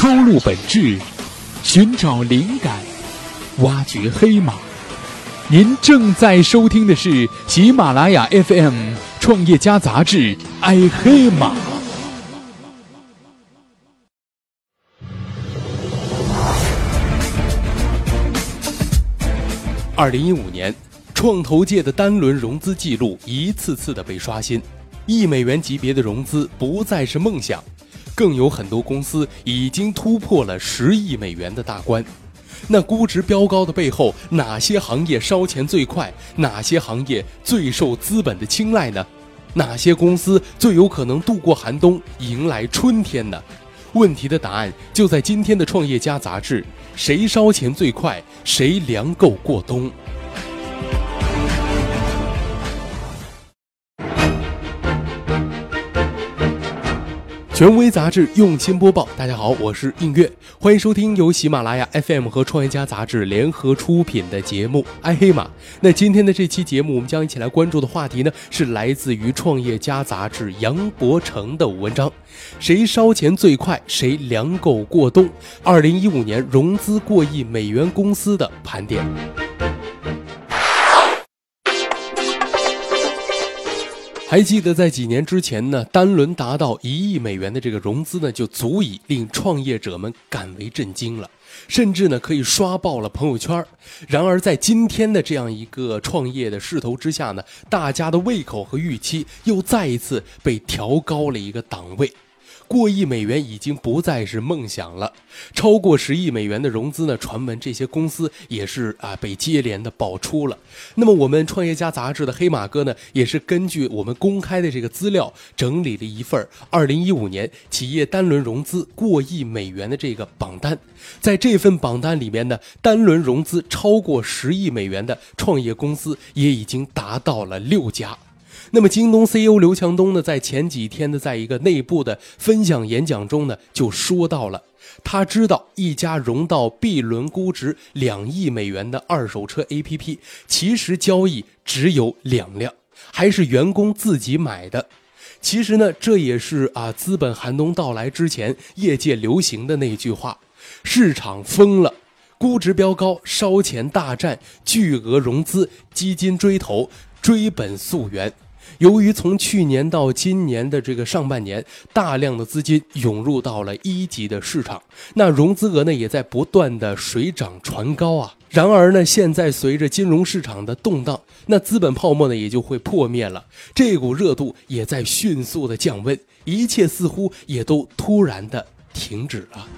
抽露本质，寻找灵感，挖掘黑马。您正在收听的是喜马拉雅 FM《创业家杂志》，爱黑马。二零一五年，创投界的单轮融资记录一次次的被刷新，一美元级别的融资不再是梦想，更有很多公司已经突破了十亿美元的大关。那估值飙高的背后，哪些行业烧钱最快？哪些行业最受资本的青睐呢？哪些公司最有可能度过寒冬，迎来春天呢？问题的答案就在今天的《创业家》杂志。谁烧钱最快？谁粮够过冬？权威杂志用心播报，大家好，我是映月，欢迎收听由喜马拉雅 FM 和创业家杂志联合出品的节目《爱黑马》。那今天的这期节目，我们将一起来关注的话题呢，是来自于创业家杂志杨伯成的文章：谁烧钱最快？谁粮够过冬？二零一五年融资过亿美元公司的盘点。还记得在几年之前呢，单轮达到一亿美元的这个融资呢，就足以令创业者们感为震惊了，甚至呢可以刷爆了朋友圈。然而在今天的这样一个创业的势头之下呢，大家的胃口和预期又再一次被调高了一个档位。过亿美元已经不再是梦想了，超过十亿美元的融资呢？传闻这些公司也是啊被接连的爆出了。那么我们创业家杂志的黑马哥呢，也是根据我们公开的这个资料，整理了一份二零一五年企业单轮融资过亿美元的这个榜单。在这份榜单里面呢，单轮融资超过十亿美元的创业公司也已经达到了六家。那么，京东 CEO 刘强东呢，在前几天的在一个内部的分享演讲中呢，就说到了，他知道一家融到 B 轮估值两亿美元的二手车 APP，其实交易只有两辆，还是员工自己买的。其实呢，这也是啊，资本寒冬到来之前，业界流行的那句话：市场疯了，估值飙高，烧钱大战，巨额融资，基金追投，追本溯源。由于从去年到今年的这个上半年，大量的资金涌入到了一级的市场，那融资额呢也在不断的水涨船高啊。然而呢，现在随着金融市场的动荡，那资本泡沫呢也就会破灭了，这股热度也在迅速的降温，一切似乎也都突然的停止了。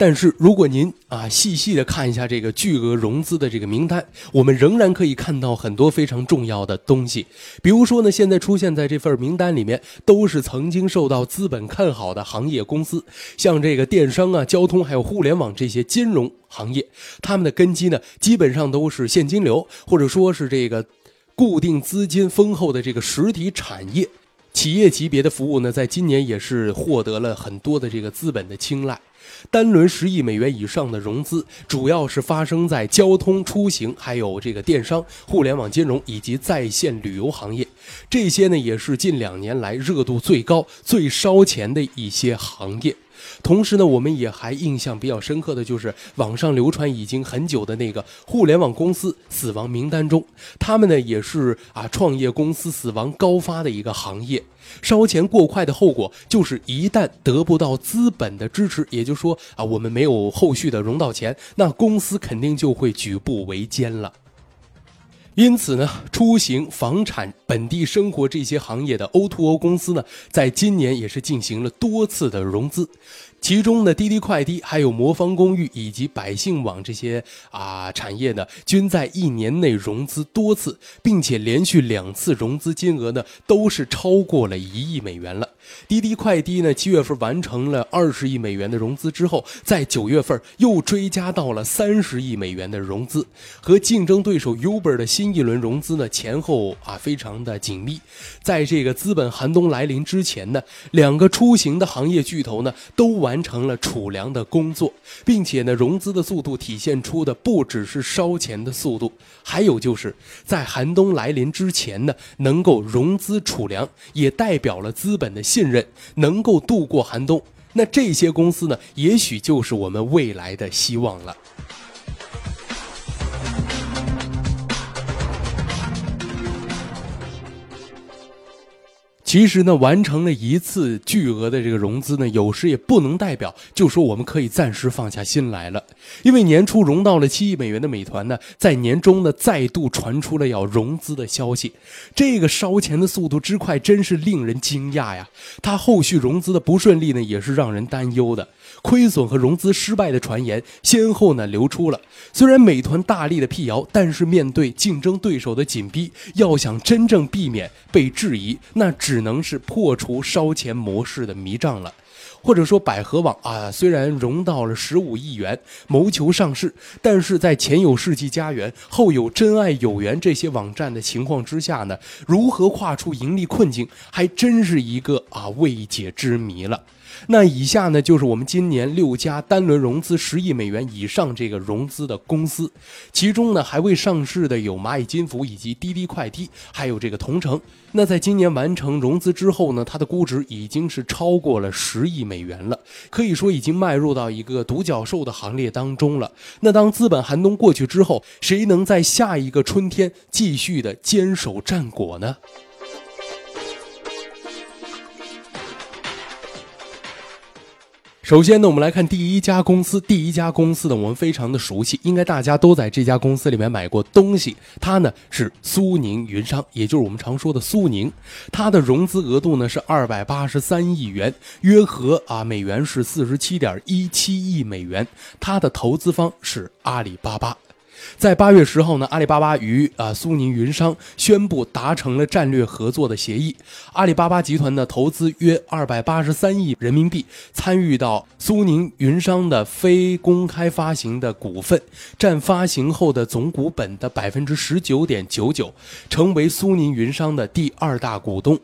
但是，如果您啊细细的看一下这个巨额融资的这个名单，我们仍然可以看到很多非常重要的东西。比如说呢，现在出现在这份名单里面，都是曾经受到资本看好的行业公司，像这个电商啊、交通还有互联网这些金融行业，他们的根基呢，基本上都是现金流或者说是这个固定资金丰厚的这个实体产业。企业级别的服务呢，在今年也是获得了很多的这个资本的青睐。单轮十亿美元以上的融资，主要是发生在交通出行、还有这个电商、互联网金融以及在线旅游行业。这些呢，也是近两年来热度最高、最烧钱的一些行业。同时呢，我们也还印象比较深刻的就是网上流传已经很久的那个互联网公司死亡名单中，他们呢也是啊创业公司死亡高发的一个行业。烧钱过快的后果就是一旦得不到资本的支持，也就是说啊我们没有后续的融到钱，那公司肯定就会举步维艰了。因此呢，出行、房产、本地生活这些行业的 O2O 公司呢，在今年也是进行了多次的融资。其中呢，滴滴快滴、还有魔方公寓以及百姓网这些啊产业呢，均在一年内融资多次，并且连续两次融资金额呢，都是超过了一亿美元了。滴滴快滴呢，七月份完成了二十亿美元的融资之后，在九月份又追加到了三十亿美元的融资，和竞争对手 Uber 的新一轮融资呢前后啊非常的紧密，在这个资本寒冬来临之前呢，两个出行的行业巨头呢都完成了储粮的工作，并且呢融资的速度体现出的不只是烧钱的速度，还有就是在寒冬来临之前呢能够融资储粮，也代表了资本的信任，能够度过寒冬。那这些公司呢，也许就是我们未来的希望了。其实呢，完成了一次巨额的这个融资呢，有时也不能代表就说我们可以暂时放下心来了。因为年初融到了七亿美元的美团呢，在年终呢再度传出了要融资的消息，这个烧钱的速度之快，真是令人惊讶呀！它后续融资的不顺利呢，也是让人担忧的。亏损和融资失败的传言先后呢流出了。虽然美团大力的辟谣，但是面对竞争对手的紧逼，要想真正避免被质疑，那只能是破除烧钱模式的迷障了。或者说，百合网啊，虽然融到了十五亿元，谋求上市，但是在前有世纪佳缘，后有真爱有缘这些网站的情况之下呢，如何跨出盈利困境，还真是一个啊未解之谜了。那以下呢，就是我们今年六家单轮融资十亿美元以上这个融资的公司，其中呢还未上市的有蚂蚁金服以及滴滴快滴，还有这个同城。那在今年完成融资之后呢，它的估值已经是超过了十亿美元了，可以说已经迈入到一个独角兽的行列当中了。那当资本寒冬过去之后，谁能在下一个春天继续的坚守战果呢？首先呢，我们来看第一家公司。第一家公司呢，我们非常的熟悉，应该大家都在这家公司里面买过东西。它呢是苏宁云商，也就是我们常说的苏宁。它的融资额度呢是二百八十三亿元，约合啊美元是四十七点一七亿美元。它的投资方是阿里巴巴。在八月十号呢，阿里巴巴与啊苏宁云商宣布达成了战略合作的协议。阿里巴巴集团呢投资约二百八十三亿人民币，参与到苏宁云商的非公开发行的股份，占发行后的总股本的百分之十九点九九，成为苏宁云商的第二大股东。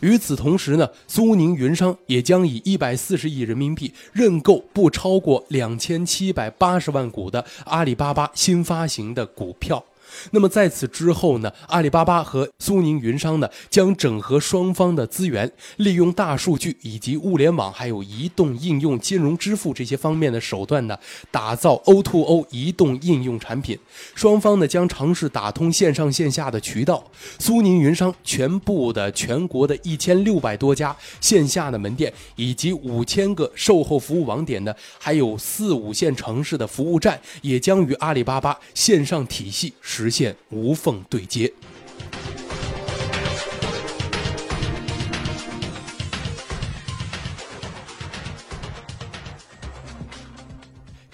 与此同时呢，苏宁云商也将以一百四十亿人民币认购不超过两千七百八十万股的阿里巴巴新发行的股票。那么在此之后呢，阿里巴巴和苏宁云商呢将整合双方的资源，利用大数据以及物联网，还有移动应用、金融支付这些方面的手段呢，打造 O2O 移动应用产品。双方呢将尝试打通线上线下的渠道。苏宁云商全部的全国的一千六百多家线下的门店，以及五千个售后服务网点呢，还有四五线城市的服务站，也将与阿里巴巴线上体系。实现无缝对接。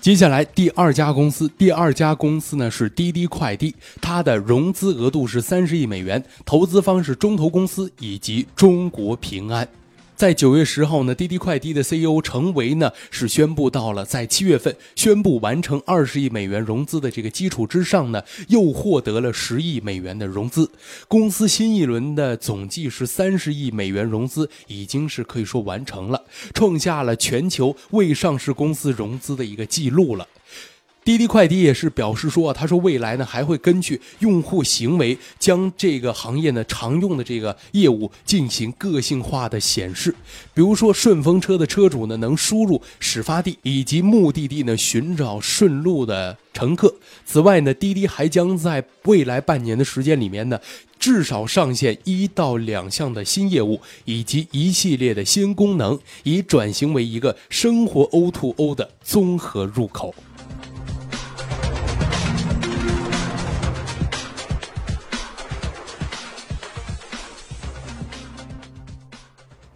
接下来，第二家公司，第二家公司呢是滴滴快滴，它的融资额度是三十亿美元，投资方是中投公司以及中国平安。在九月十号呢，滴滴快滴的 CEO 程维呢是宣布到了，在七月份宣布完成二十亿美元融资的这个基础之上呢，又获得了十亿美元的融资。公司新一轮的总计是三十亿美元融资，已经是可以说完成了，创下了全球未上市公司融资的一个记录了。滴滴快滴也是表示说，他说未来呢还会根据用户行为，将这个行业呢常用的这个业务进行个性化的显示。比如说顺风车的车主呢能输入始发地以及目的地呢寻找顺路的乘客。此外呢，滴滴还将在未来半年的时间里面呢，至少上线一到两项的新业务以及一系列的新功能，以转型为一个生活 O2O 的综合入口。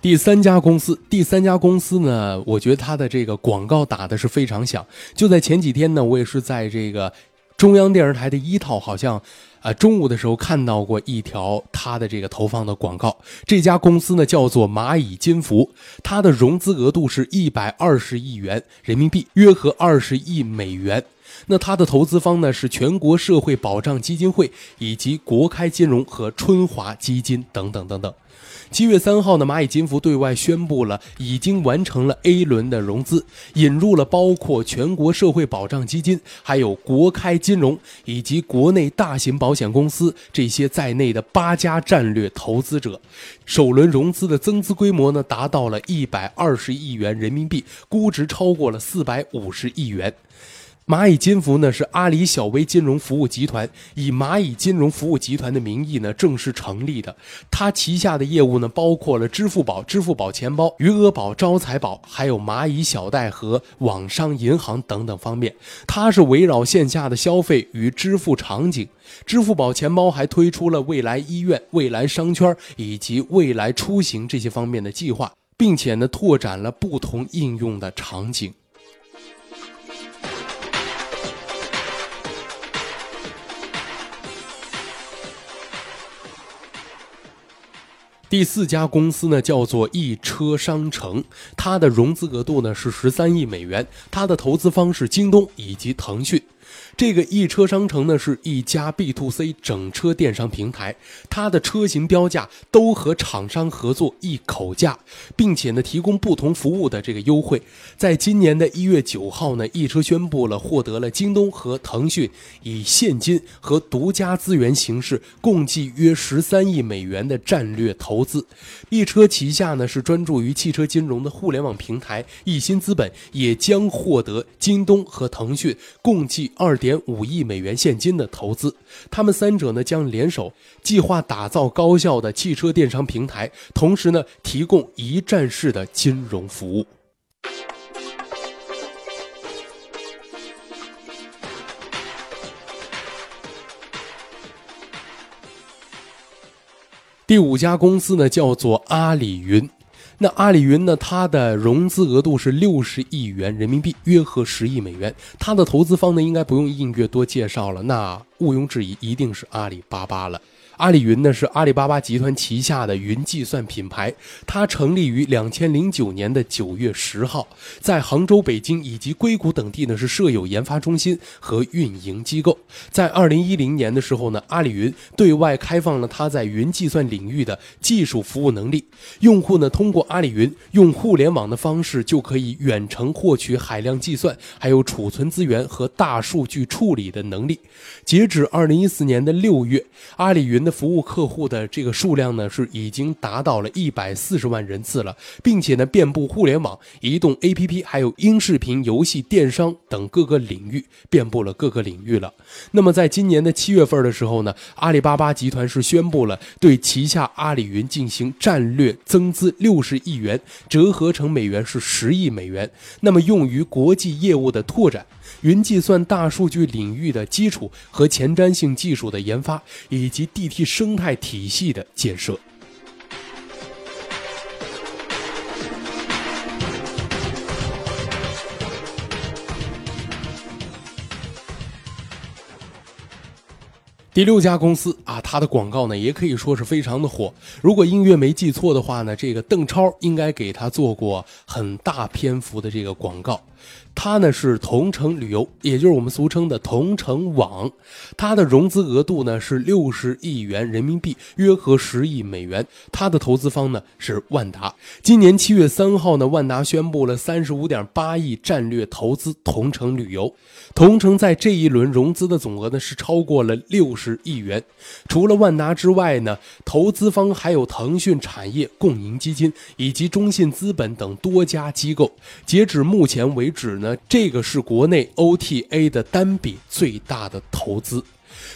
第三家公司，第三家公司呢，我觉得它的这个广告打的是非常响。就在前几天呢，我也是在这个中央电视台的一套好像。啊，中午的时候看到过一条它的这个投放的广告。这家公司呢叫做蚂蚁金服，它的融资额度是一百二十亿元人民币，约合二十亿美元。那它的投资方呢是全国社会保障基金会以及国开金融和春华基金等等等等。七月三号呢，蚂蚁金服对外宣布了，已经完成了 A 轮的融资，引入了包括全国社会保障基金、还有国开金融以及国内大型保险公司这些在内的八家战略投资者。首轮融资的增资规模呢，达到了一百二十亿元人民币，估值超过了四百五十亿元。蚂蚁金服呢是阿里小微金融服务集团以蚂蚁金融服务集团的名义呢正式成立的，它旗下的业务呢包括了支付宝、支付宝钱包、余额宝、招财宝，还有蚂蚁小贷和网商银行等等方面。它是围绕线下的消费与支付场景，支付宝钱包还推出了未来医院、未来商圈以及未来出行这些方面的计划，并且呢拓展了不同应用的场景。第四家公司呢，叫做易车商城，它的融资额度呢是十三亿美元，它的投资方是京东以及腾讯。这个易车商城呢，是一家 B to C 整车电商平台，它的车型标价都和厂商合作一口价，并且呢提供不同服务的这个优惠。在今年的一月九号呢，易车宣布了获得了京东和腾讯以现金和独家资源形式，共计约十三亿美元的战略投资。易车旗下呢是专注于汽车金融的互联网平台易鑫资本，也将获得京东和腾讯共计二点。点五亿美元现金的投资，他们三者呢将联手计划打造高效的汽车电商平台，同时呢提供一站式的金融服务。第五家公司呢叫做阿里云。那阿里云呢？它的融资额度是六十亿元人民币，约合十亿美元。它的投资方呢，应该不用应月多介绍了，那毋庸置疑，一定是阿里巴巴了。阿里云呢是阿里巴巴集团旗下的云计算品牌，它成立于两千零九年的九月十号，在杭州、北京以及硅谷等地呢是设有研发中心和运营机构。在二零一零年的时候呢，阿里云对外开放了它在云计算领域的技术服务能力，用户呢通过阿里云用互联网的方式就可以远程获取海量计算、还有储存资源和大数据处理的能力。截止二零一四年的六月，阿里云。服务客户的这个数量呢，是已经达到了一百四十万人次了，并且呢，遍布互联网、移动 APP，还有音视频、游戏、电商等各个领域，遍布了各个领域了。那么，在今年的七月份的时候呢，阿里巴巴集团是宣布了对旗下阿里云进行战略增资六十亿元，折合成美元是十亿美元，那么用于国际业务的拓展。云计算、大数据领域的基础和前瞻性技术的研发，以及 DT 生态体系的建设。第六家公司啊，它的广告呢也可以说是非常的火。如果音乐没记错的话呢，这个邓超应该给他做过很大篇幅的这个广告。它呢是同城旅游，也就是我们俗称的同城网。它的融资额度呢是六十亿元人民币，约合十亿美元。它的投资方呢是万达。今年七月三号呢，万达宣布了三十五点八亿战略投资同城旅游。同城在这一轮融资的总额呢是超过了六十亿元。除了万达之外呢，投资方还有腾讯产业共赢基金以及中信资本等多家机构。截止目前为为止呢。这个是国内 OTA 的单笔最大的投资。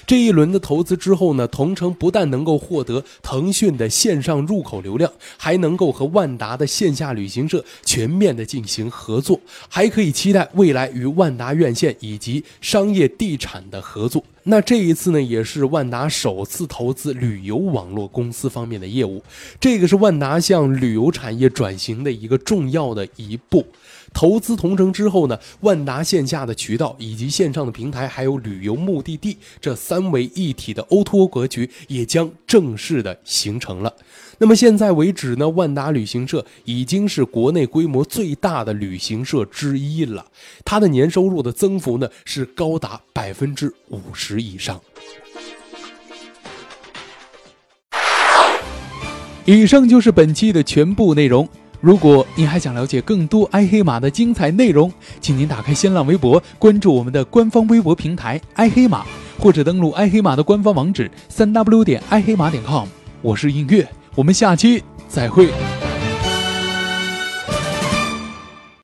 这一轮的投资之后呢，同城不但能够获得腾讯的线上入口流量，还能够和万达的线下旅行社全面的进行合作，还可以期待未来与万达院线以及商业地产的合作。那这一次呢，也是万达首次投资旅游网络公司方面的业务，这个是万达向旅游产业转型的一个重要的一步。投资同城之后呢，万达线下的渠道以及线上的平台，还有旅游目的地这三位一体的 O2O 格局也将正式的形成了。那么现在为止呢，万达旅行社已经是国内规模最大的旅行社之一了，它的年收入的增幅呢是高达百分之五十以上。以上就是本期的全部内容。如果您还想了解更多爱黑马的精彩内容，请您打开新浪微博，关注我们的官方微博平台“爱黑马”，或者登录爱黑马的官方网址三 w 点爱黑马点 com。我是映月，我们下期再会。